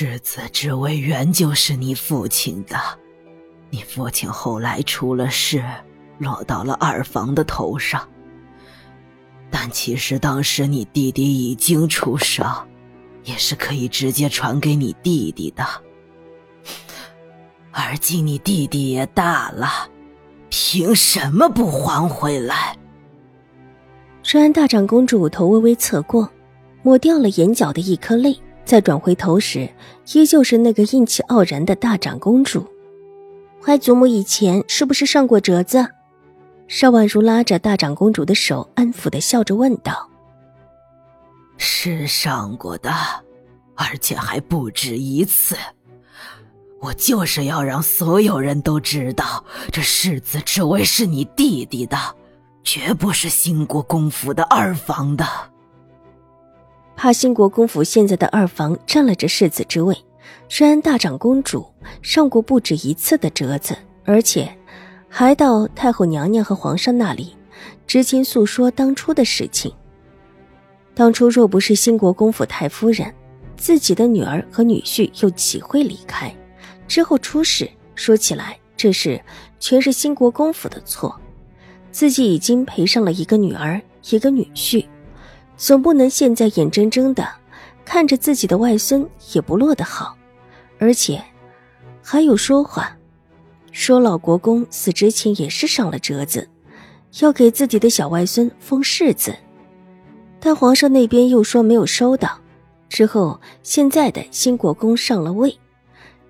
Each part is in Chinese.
世子之位原就是你父亲的，你父亲后来出了事，落到了二房的头上。但其实当时你弟弟已经出生，也是可以直接传给你弟弟的。而今你弟弟也大了，凭什么不还回来？虽然大长公主头微微侧过，抹掉了眼角的一颗泪。再转回头时，依旧是那个英气傲然的大长公主。怀祖母以前是不是上过折子？邵婉如拉着大长公主的手，安抚的笑着问道：“是上过的，而且还不止一次。我就是要让所有人都知道，这世子之位是你弟弟的，绝不是兴国公府的二房的。”怕兴国公府现在的二房占了这世子之位，虽然大长公主上过不止一次的折子，而且还到太后娘娘和皇上那里，知情诉说当初的事情。当初若不是兴国公府太夫人，自己的女儿和女婿又岂会离开？之后出事，说起来这事全是兴国公府的错，自己已经赔上了一个女儿，一个女婿。总不能现在眼睁睁的看着自己的外孙也不落得好，而且还有说话，说老国公死之前也是上了折子，要给自己的小外孙封世子，但皇上那边又说没有收到。之后现在的新国公上了位，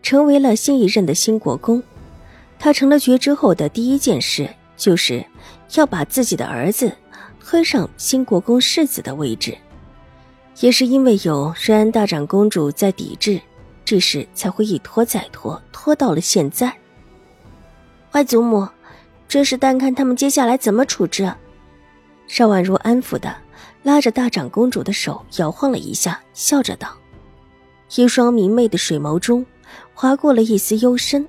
成为了新一任的新国公，他成了爵之后的第一件事就是要把自己的儿子。推上新国公世子的位置，也是因为有瑞安大长公主在抵制，这事才会一拖再拖，拖到了现在。外祖母，这事单看他们接下来怎么处置。邵婉如安抚的拉着大长公主的手，摇晃了一下，笑着道：“一双明媚的水眸中划过了一丝幽深。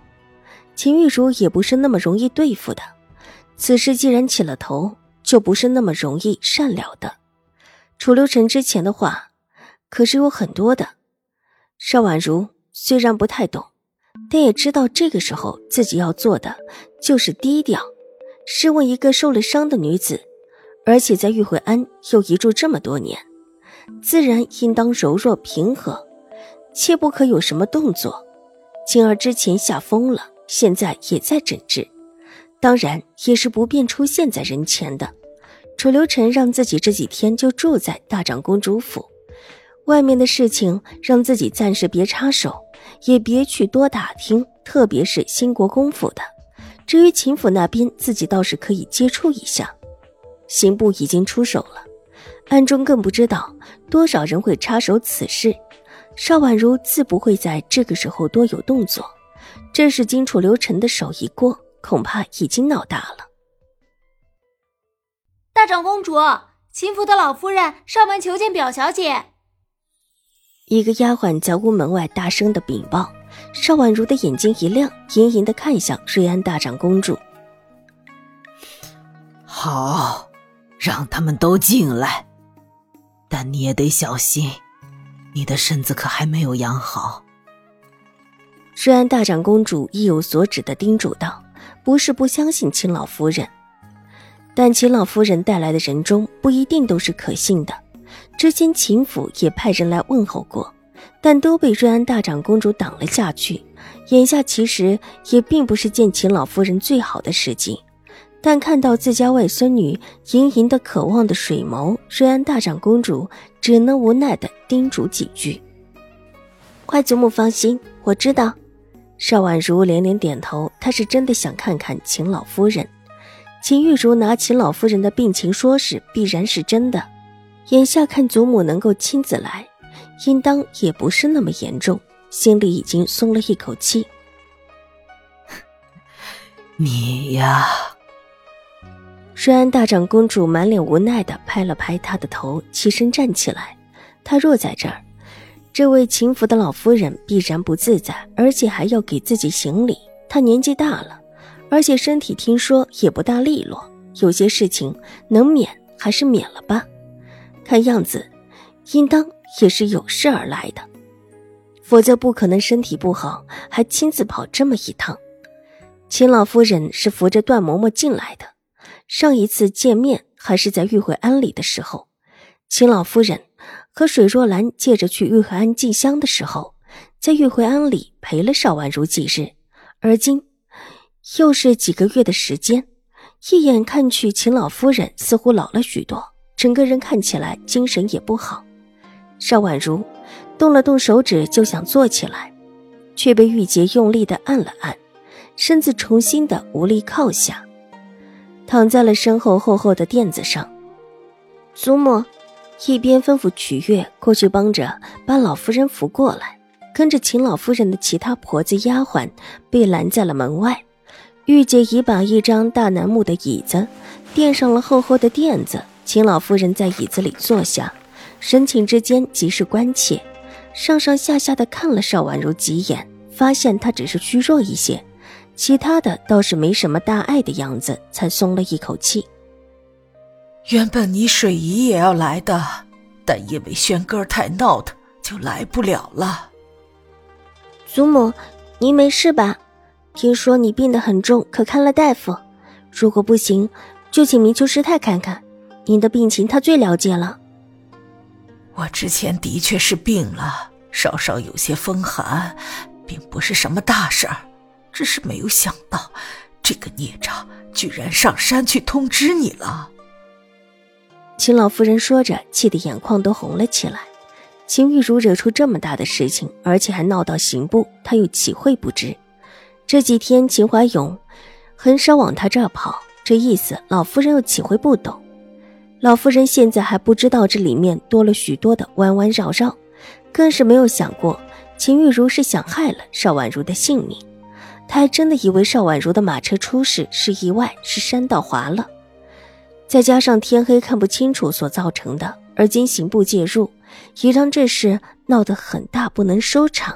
秦玉茹也不是那么容易对付的，此事既然起了头。”就不是那么容易善了的。楚留臣之前的话，可是有很多的。邵婉如虽然不太懂，但也知道这个时候自己要做的就是低调。试问一个受了伤的女子，而且在玉回庵又一住这么多年，自然应当柔弱平和，切不可有什么动作。晴儿之前吓疯了，现在也在诊治，当然也是不便出现在人前的。楚留臣让自己这几天就住在大长公主府，外面的事情让自己暂时别插手，也别去多打听，特别是新国公府的。至于秦府那边，自己倒是可以接触一下。刑部已经出手了，暗中更不知道多少人会插手此事。邵婉如自不会在这个时候多有动作，这是经楚留臣的手一过，恐怕已经闹大了。大长公主，秦府的老夫人上门求见表小姐。一个丫鬟在屋门外大声的禀报。邵婉如的眼睛一亮，盈盈的看向瑞安大长公主。好，让他们都进来，但你也得小心，你的身子可还没有养好。瑞安大长公主意有所指的叮嘱道：“不是不相信秦老夫人。”但秦老夫人带来的人中不一定都是可信的。之前秦府也派人来问候过，但都被瑞安大长公主挡了下去。眼下其实也并不是见秦老夫人最好的时机，但看到自家外孙女盈盈的渴望的水眸，瑞安大长公主只能无奈的叮嘱几句：“快祖母放心，我知道。”邵婉如连连点头，她是真的想看看秦老夫人。秦玉茹拿秦老夫人的病情说是必然是真的，眼下看祖母能够亲自来，应当也不是那么严重。心里已经松了一口气。你呀，瑞安大长公主满脸无奈的拍了拍他的头，起身站起来。她若在这儿，这位秦府的老夫人必然不自在，而且还要给自己行礼。她年纪大了，而且身体听说也不大利落，有些事情能免还是免了吧。看样子，应当也是有事而来的，否则不可能身体不好还亲自跑这么一趟。秦老夫人是扶着段嬷嬷进来的，上一次见面还是在玉慧庵里的时候。秦老夫人和水若兰借着去玉慧庵进香的时候，在玉慧庵里陪了邵婉如几日，而今又是几个月的时间，一眼看去，秦老夫人似乎老了许多，整个人看起来精神也不好。邵婉如动了动手指就想坐起来，却被玉洁用力的按了按。身子重新的无力靠下，躺在了身后厚厚的垫子上。祖母一边吩咐曲月过去帮着把老夫人扶过来，跟着秦老夫人的其他婆子丫鬟被拦在了门外。玉姐已把一张大楠木的椅子垫上了厚厚的垫子，秦老夫人在椅子里坐下，神情之间极是关切，上上下下的看了邵婉如几眼，发现她只是虚弱一些。其他的倒是没什么大碍的样子，才松了一口气。原本你水姨也要来的，但因为轩哥太闹腾，就来不了了。祖母，您没事吧？听说你病得很重，可看了大夫？如果不行，就请明秋师太看看。您的病情，他最了解了。我之前的确是病了，稍稍有些风寒，并不是什么大事儿。只是没有想到，这个孽障居然上山去通知你了。秦老夫人说着，气得眼眶都红了起来。秦玉茹惹出这么大的事情，而且还闹到刑部，她又岂会不知？这几天秦怀勇很少往他这儿跑，这意思老夫人又岂会不懂？老夫人现在还不知道这里面多了许多的弯弯绕绕，更是没有想过秦玉茹是想害了邵婉如的性命。他还真的以为邵婉如的马车出事是意外，是山道滑了，再加上天黑看不清楚所造成的。而今刑部介入，也让这事闹得很大，不能收场。